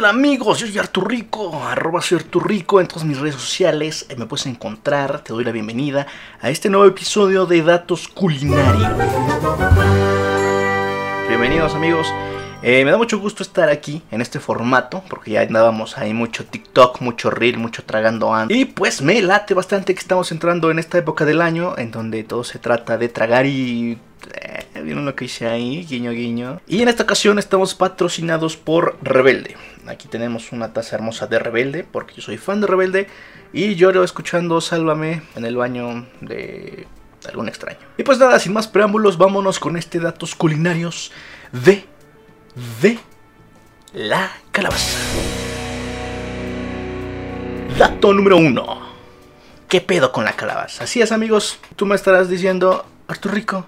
tal amigos? Yo soy Arturrico, arroba soy Arturrico en todas mis redes sociales. Me puedes encontrar, te doy la bienvenida a este nuevo episodio de Datos Culinarios. Bienvenidos amigos. Eh, me da mucho gusto estar aquí en este formato, porque ya andábamos ahí mucho TikTok, mucho Reel, mucho tragando antes. Y pues me late bastante que estamos entrando en esta época del año en donde todo se trata de tragar y... Eh, ¿Vieron lo que hice ahí? Guiño, guiño. Y en esta ocasión estamos patrocinados por Rebelde. Aquí tenemos una taza hermosa de Rebelde, porque yo soy fan de Rebelde. Y lloro escuchando Sálvame en el baño de algún extraño. Y pues nada, sin más preámbulos, vámonos con este datos culinarios de de la calabaza. Dato número uno. ¿Qué pedo con la calabaza? Así es, amigos. Tú me estarás diciendo, Arturo Rico,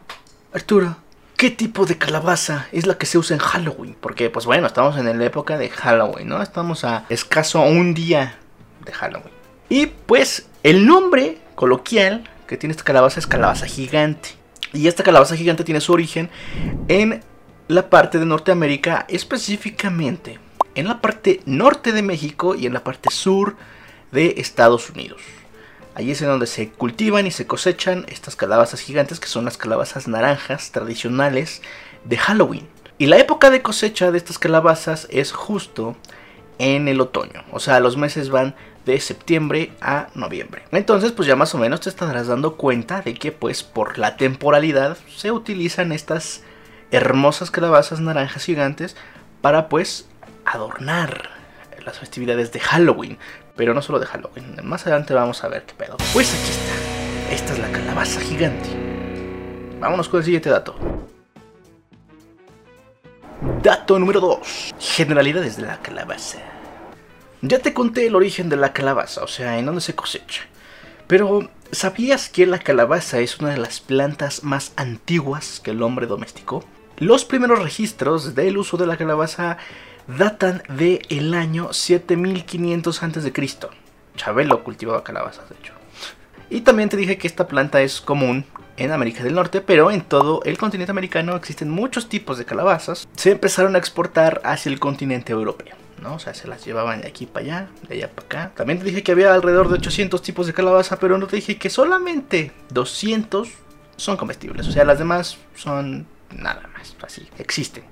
Arturo, ¿qué tipo de calabaza es la que se usa en Halloween? Porque, pues bueno, estamos en la época de Halloween, ¿no? Estamos a escaso un día de Halloween. Y pues, el nombre coloquial que tiene esta calabaza es calabaza gigante. Y esta calabaza gigante tiene su origen en la parte de Norteamérica, específicamente en la parte norte de México y en la parte sur de Estados Unidos. Allí es en donde se cultivan y se cosechan estas calabazas gigantes que son las calabazas naranjas tradicionales de Halloween. Y la época de cosecha de estas calabazas es justo en el otoño. O sea, los meses van de septiembre a noviembre. Entonces, pues ya más o menos te estarás dando cuenta de que pues por la temporalidad se utilizan estas hermosas calabazas naranjas gigantes para pues adornar las festividades de Halloween. Pero no solo de más adelante vamos a ver qué pedo. Pues aquí está, esta es la calabaza gigante. Vámonos con el siguiente dato. Dato número 2. Generalidades de la calabaza. Ya te conté el origen de la calabaza, o sea, en dónde se cosecha. Pero, ¿sabías que la calabaza es una de las plantas más antiguas que el hombre domesticó? Los primeros registros del uso de la calabaza datan del el año 7500 a.C. Chabelo cultivaba calabazas, de hecho. Y también te dije que esta planta es común en América del Norte, pero en todo el continente americano existen muchos tipos de calabazas. Se empezaron a exportar hacia el continente europeo. ¿no? O sea, se las llevaban de aquí para allá, de allá para acá. También te dije que había alrededor de 800 tipos de calabaza, pero no te dije que solamente 200 son comestibles. O sea, las demás son nada más, así, existen.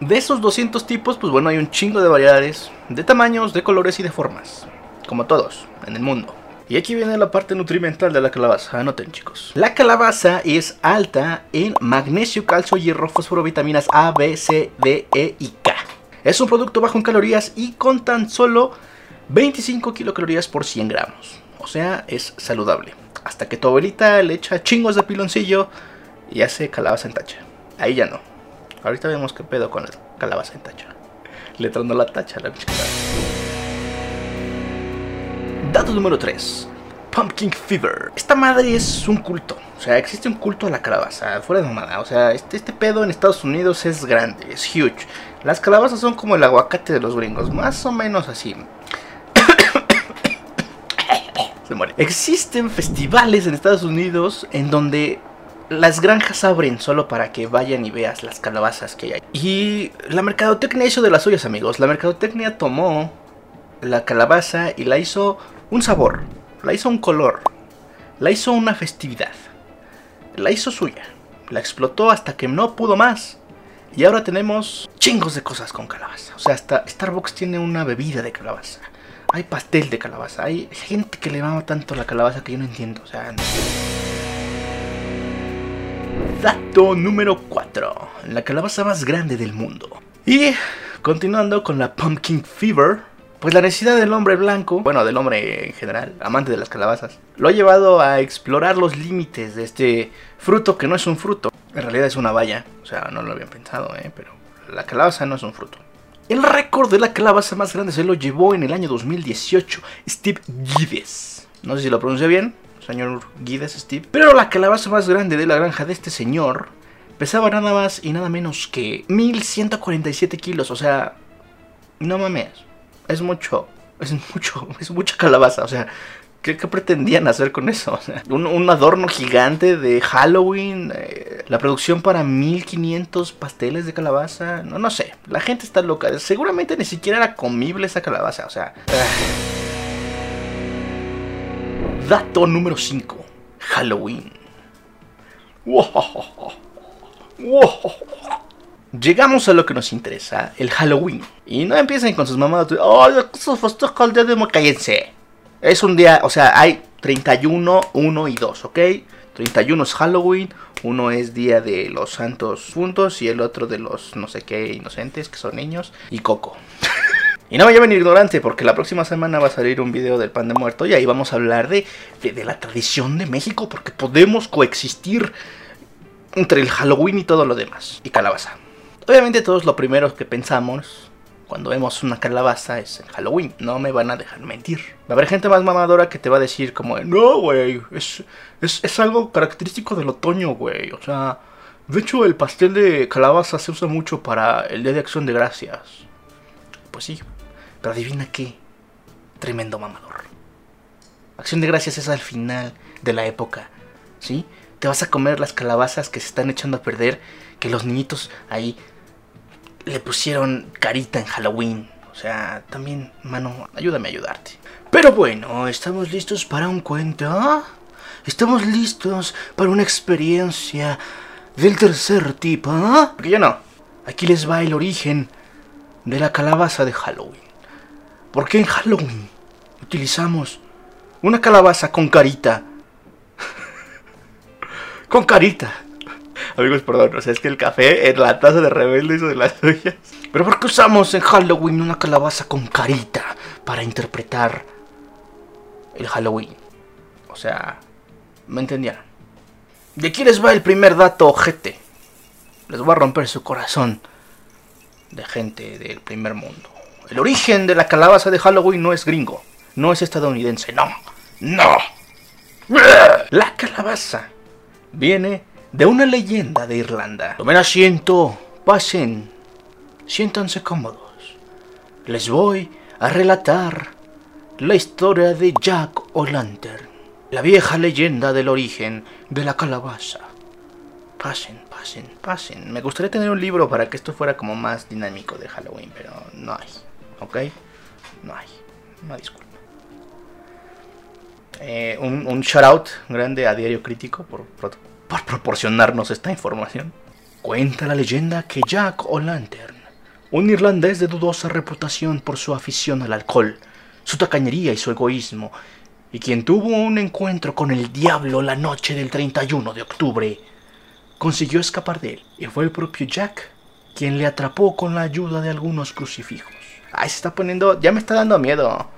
De esos 200 tipos, pues bueno, hay un chingo de variedades, de tamaños, de colores y de formas, como todos en el mundo. Y aquí viene la parte nutrimental de la calabaza, anoten chicos. La calabaza es alta en magnesio, calcio, hierro, fósforo, vitaminas A, B, C, D, E y K. Es un producto bajo en calorías y con tan solo 25 kilocalorías por 100 gramos. O sea, es saludable. Hasta que tu abuelita le echa chingos de piloncillo y hace calabaza en tacha. Ahí ya no. Ahorita vemos qué pedo con la calabaza en tacha. Le trando la tacha a la Dato número 3. Pumpkin Fever. Esta madre es un culto. O sea, existe un culto a la calabaza. Fuera de mamada. O sea, este, este pedo en Estados Unidos es grande, es huge. Las calabazas son como el aguacate de los gringos. Más o menos así. Se muere. Existen festivales en Estados Unidos en donde las granjas abren solo para que vayan y veas las calabazas que hay. Y la mercadotecnia hizo de las suyas, amigos. La mercadotecnia tomó la calabaza y la hizo un sabor, la hizo un color, la hizo una festividad, la hizo suya, la explotó hasta que no pudo más. Y ahora tenemos chingos de cosas con calabaza. O sea, hasta Starbucks tiene una bebida de calabaza. Hay pastel de calabaza. Hay gente que le mama tanto la calabaza que yo no entiendo. O sea, Dato número 4. La calabaza más grande del mundo. Y continuando con la Pumpkin Fever, pues la necesidad del hombre blanco, bueno, del hombre en general, amante de las calabazas, lo ha llevado a explorar los límites de este fruto que no es un fruto. En realidad es una valla, o sea, no lo habían pensado, ¿eh? pero la calabaza no es un fruto. El récord de la calabaza más grande se lo llevó en el año 2018 Steve Gibbs. No sé si lo pronuncié bien, señor Guides Steve. Pero la calabaza más grande de la granja de este señor pesaba nada más y nada menos que 1147 kilos. O sea, no mames. Es mucho. Es mucho. Es mucha calabaza. O sea, ¿Qué, pretendían hacer con eso? un, adorno gigante de Halloween, eh, la producción para 1500 pasteles de calabaza, no, no sé, la gente está loca, seguramente ni siquiera era comible esa calabaza, o sea... Dato número 5, Halloween. Llegamos a lo que nos interesa, el Halloween. Y no empiecen con sus mamadas ¡ay, eso festeja el día de cállense! Es un día, o sea, hay 31, 1 y 2, ¿ok? 31 es Halloween, uno es Día de los Santos Juntos y el otro de los no sé qué inocentes, que son niños, y Coco. Y no me llamen ignorante porque la próxima semana va a salir un video del pan de muerto y ahí vamos a hablar de, de la tradición de México porque podemos coexistir entre el Halloween y todo lo demás. Y calabaza. Obviamente todos lo primero que pensamos cuando vemos una calabaza es en Halloween. No me van a dejar mentir. Va a haber gente más mamadora que te va a decir como, no, güey, es, es, algo característico del otoño, güey. O sea, de hecho el pastel de calabaza se usa mucho para el Día de Acción de Gracias. Pues sí, pero adivina qué. Tremendo mamador. Acción de Gracias es al final de la época, ¿sí? Te vas a comer las calabazas que se están echando a perder, que los niñitos ahí le pusieron carita en Halloween. O sea, también, mano, ayúdame a ayudarte. Pero bueno, ¿estamos listos para un cuento? ¿Estamos listos para una experiencia del tercer tipo? Porque yo no. Aquí les va el origen de la calabaza de Halloween. Porque en Halloween utilizamos una calabaza con carita. con carita Amigos, perdón, o sea, es que el café en la taza de rebelde hizo de las suyas. Pero ¿por qué usamos en Halloween una calabaza con carita para interpretar el Halloween? O sea, ¿me entendían? De aquí les va el primer dato, ojete. Les voy a romper su corazón de gente del primer mundo. El origen de la calabaza de Halloween no es gringo, no es estadounidense, no, no. La calabaza viene de una leyenda de Irlanda. Tomen asiento, pasen, siéntanse cómodos. Les voy a relatar la historia de Jack O'Lantern, la vieja leyenda del origen de la calabaza. Pasen, pasen, pasen. Me gustaría tener un libro para que esto fuera como más dinámico de Halloween, pero no hay. ¿Ok? No hay. No disculpa. Eh, un, shout out grande a Diario Crítico por, por por proporcionarnos esta información. Cuenta la leyenda que Jack O'Lantern, un irlandés de dudosa reputación por su afición al alcohol, su tacañería y su egoísmo, y quien tuvo un encuentro con el diablo la noche del 31 de octubre, consiguió escapar de él, y fue el propio Jack quien le atrapó con la ayuda de algunos crucifijos. Ay, se está poniendo, ya me está dando miedo.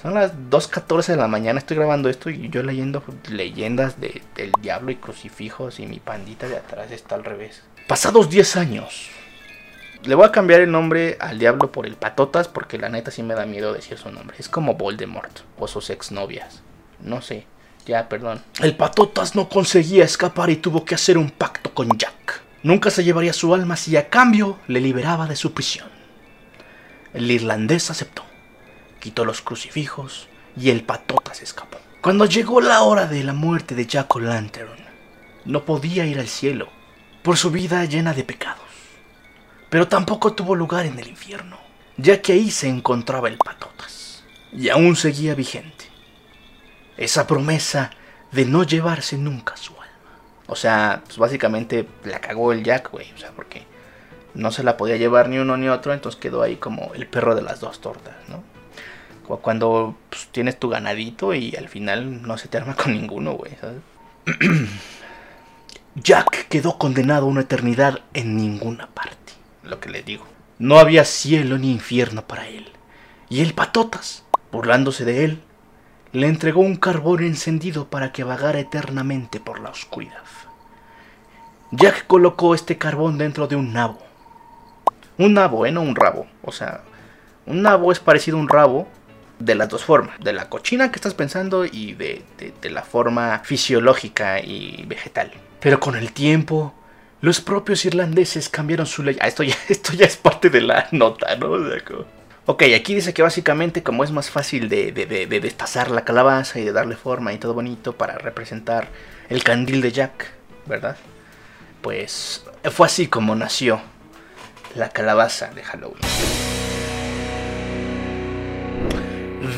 Son las 2.14 de la mañana, estoy grabando esto y yo leyendo leyendas de, del diablo y crucifijos y mi pandita de atrás está al revés. Pasados 10 años, le voy a cambiar el nombre al diablo por el Patotas porque la neta sí me da miedo decir su nombre. Es como Voldemort o sus exnovias. No sé, ya, perdón. El Patotas no conseguía escapar y tuvo que hacer un pacto con Jack. Nunca se llevaría su alma si a cambio le liberaba de su prisión. El irlandés aceptó quitó los crucifijos y el patota se escapó. Cuando llegó la hora de la muerte de Jack O'Lantern, no podía ir al cielo por su vida llena de pecados, pero tampoco tuvo lugar en el infierno, ya que ahí se encontraba el patotas, y aún seguía vigente esa promesa de no llevarse nunca su alma. O sea, pues básicamente la cagó el Jack, güey, o sea, porque no se la podía llevar ni uno ni otro, entonces quedó ahí como el perro de las dos tortas, ¿no? cuando pues, tienes tu ganadito y al final no se te arma con ninguno, güey, Jack quedó condenado a una eternidad en ninguna parte, lo que le digo. No había cielo ni infierno para él. Y el patotas, burlándose de él, le entregó un carbón encendido para que vagara eternamente por la oscuridad. Jack colocó este carbón dentro de un nabo. Un nabo, ¿eh? No un rabo. O sea, un nabo es parecido a un rabo, de las dos formas, de la cochina que estás pensando y de, la forma fisiológica y vegetal. Pero con el tiempo, los propios irlandeses cambiaron su ley. Ah, esto ya, esto ya es parte de la nota, ¿no? Ok, aquí dice que básicamente como es más fácil de, de, de, destazar la calabaza y de darle forma y todo bonito para representar el candil de Jack, ¿verdad? Pues fue así como nació la calabaza de Halloween.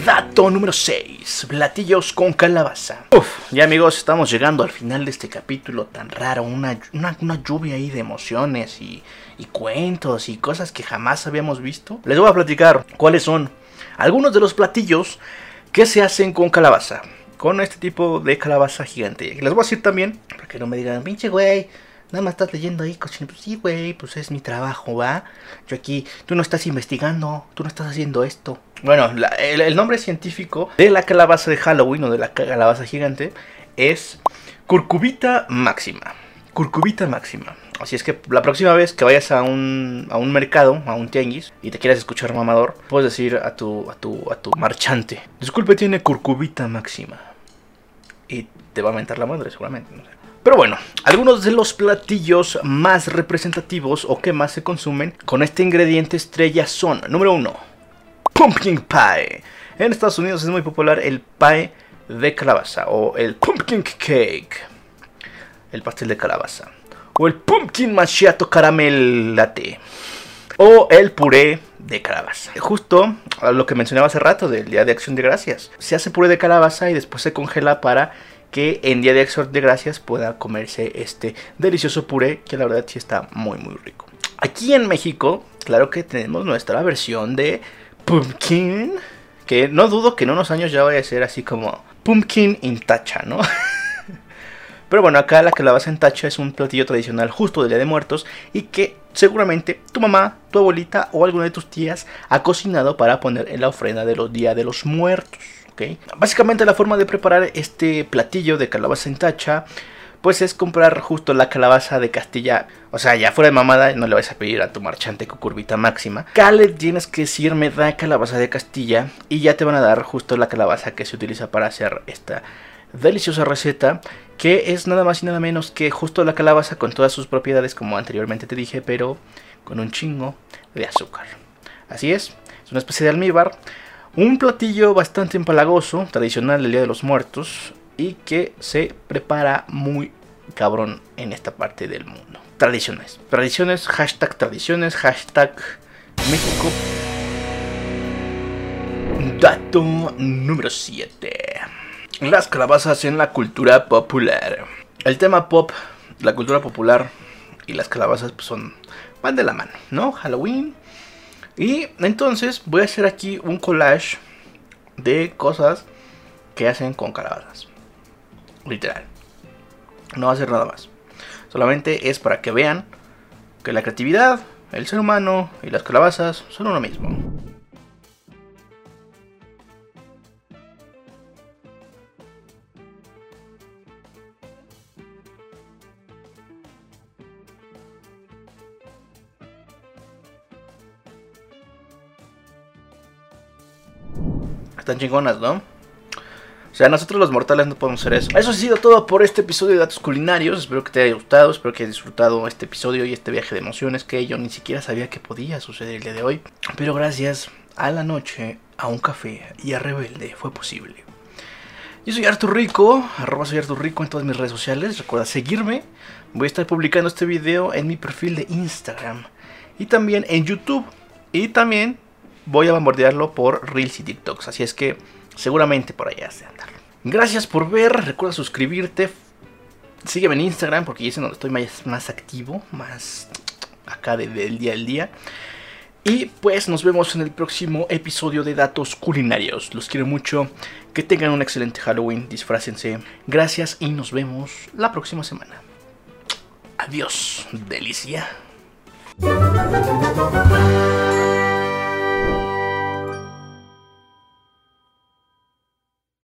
Dato número 6. Platillos con calabaza. Uf, ya amigos, estamos llegando al final de este capítulo tan raro. Una, lluvia ahí de emociones y, y cuentos y cosas que jamás habíamos visto. Les voy a platicar cuáles son algunos de los platillos que se hacen con calabaza. Con este tipo de calabaza gigante. Les voy a decir también, para que no me digan, pinche güey, Nada más estás leyendo ahí, cochino. Pues sí, güey, pues es mi trabajo, ¿va? Yo aquí, tú no estás investigando, tú no estás haciendo esto. Bueno, el, nombre científico de la calabaza de Halloween o de la calabaza gigante es Curcubita máxima. Curcubita máxima. Así es que la próxima vez que vayas a un, a un mercado, a un tianguis, y te quieras escuchar mamador, puedes decir a tu, a tu, a tu marchante, disculpe, tiene curcubita máxima. Y te va a mentar la madre, seguramente. No sé. Pero bueno, algunos de los platillos más representativos o que más se consumen con este ingrediente estrella son, número uno, pumpkin pie. En Estados Unidos es muy popular el pie de calabaza o el pumpkin cake, el pastel de calabaza, o el pumpkin macchiato caramel latte, o el puré de calabaza. Justo lo que mencionaba hace rato del Día de Acción de Gracias. Se hace puré de calabaza y después se congela para que en Día de Acción de Gracias pueda comerse este delicioso puré que la verdad sí está muy muy rico. Aquí en México, claro que tenemos nuestra versión de pumpkin, que no dudo que en unos años ya vaya a ser así como pumpkin in tacha, ¿no? Pero bueno, acá la calabaza en tacha es un platillo tradicional justo del Día de Muertos y que seguramente tu mamá, tu abuelita o alguna de tus tías ha cocinado para poner en la ofrenda de los Días de los Muertos. Básicamente la forma de preparar este platillo de calabaza en tacha pues es comprar justo la calabaza de Castilla. O sea, ya fuera de mamada, no le vas a pedir a tu marchante cucurbita máxima. Cale tienes que decir, me da calabaza de Castilla. Y ya te van a dar justo la calabaza que se utiliza para hacer esta deliciosa receta. Que es nada más y nada menos que justo la calabaza con todas sus propiedades, como anteriormente te dije, pero con un chingo de azúcar. Así es, es una especie de almíbar un platillo bastante empalagoso, tradicional del Día de los Muertos, y que se prepara muy cabrón en esta parte del mundo. Tradiciones. Tradiciones, hashtag tradiciones, hashtag México. Dato número 7. Las calabazas en la cultura popular. El tema pop, la cultura popular y las calabazas pues, son van de la mano, ¿no? Halloween, y entonces voy a hacer aquí un collage de cosas que hacen con calabazas. Literal. No va a hacer nada más. Solamente es para que vean que la creatividad, el ser humano y las calabazas son uno mismo. Están chingonas, ¿no? O sea, nosotros los mortales no podemos hacer eso. Eso ha sido todo por este episodio de Datos Culinarios. Espero que te haya gustado, espero que hayas disfrutado este episodio y este viaje de emociones que yo ni siquiera sabía que podía suceder el día de hoy. Pero gracias a la noche, a un café y a Rebelde fue posible. Yo soy Artur Rico, arroba soy Artur Rico en todas mis redes sociales. Recuerda seguirme. Voy a estar publicando este video en mi perfil de Instagram y también en YouTube. Y también voy a bombardearlo por Reels y TikToks. Así es que seguramente por allá se andar. Gracias por ver. Recuerda suscribirte. Sígueme en Instagram porque es donde estoy más activo. Más acá del día al día. Y pues nos vemos en el próximo episodio de Datos Culinarios. Los quiero mucho. Que tengan un excelente Halloween. Disfrácense. Gracias y nos vemos la próxima semana. Adiós, delicia.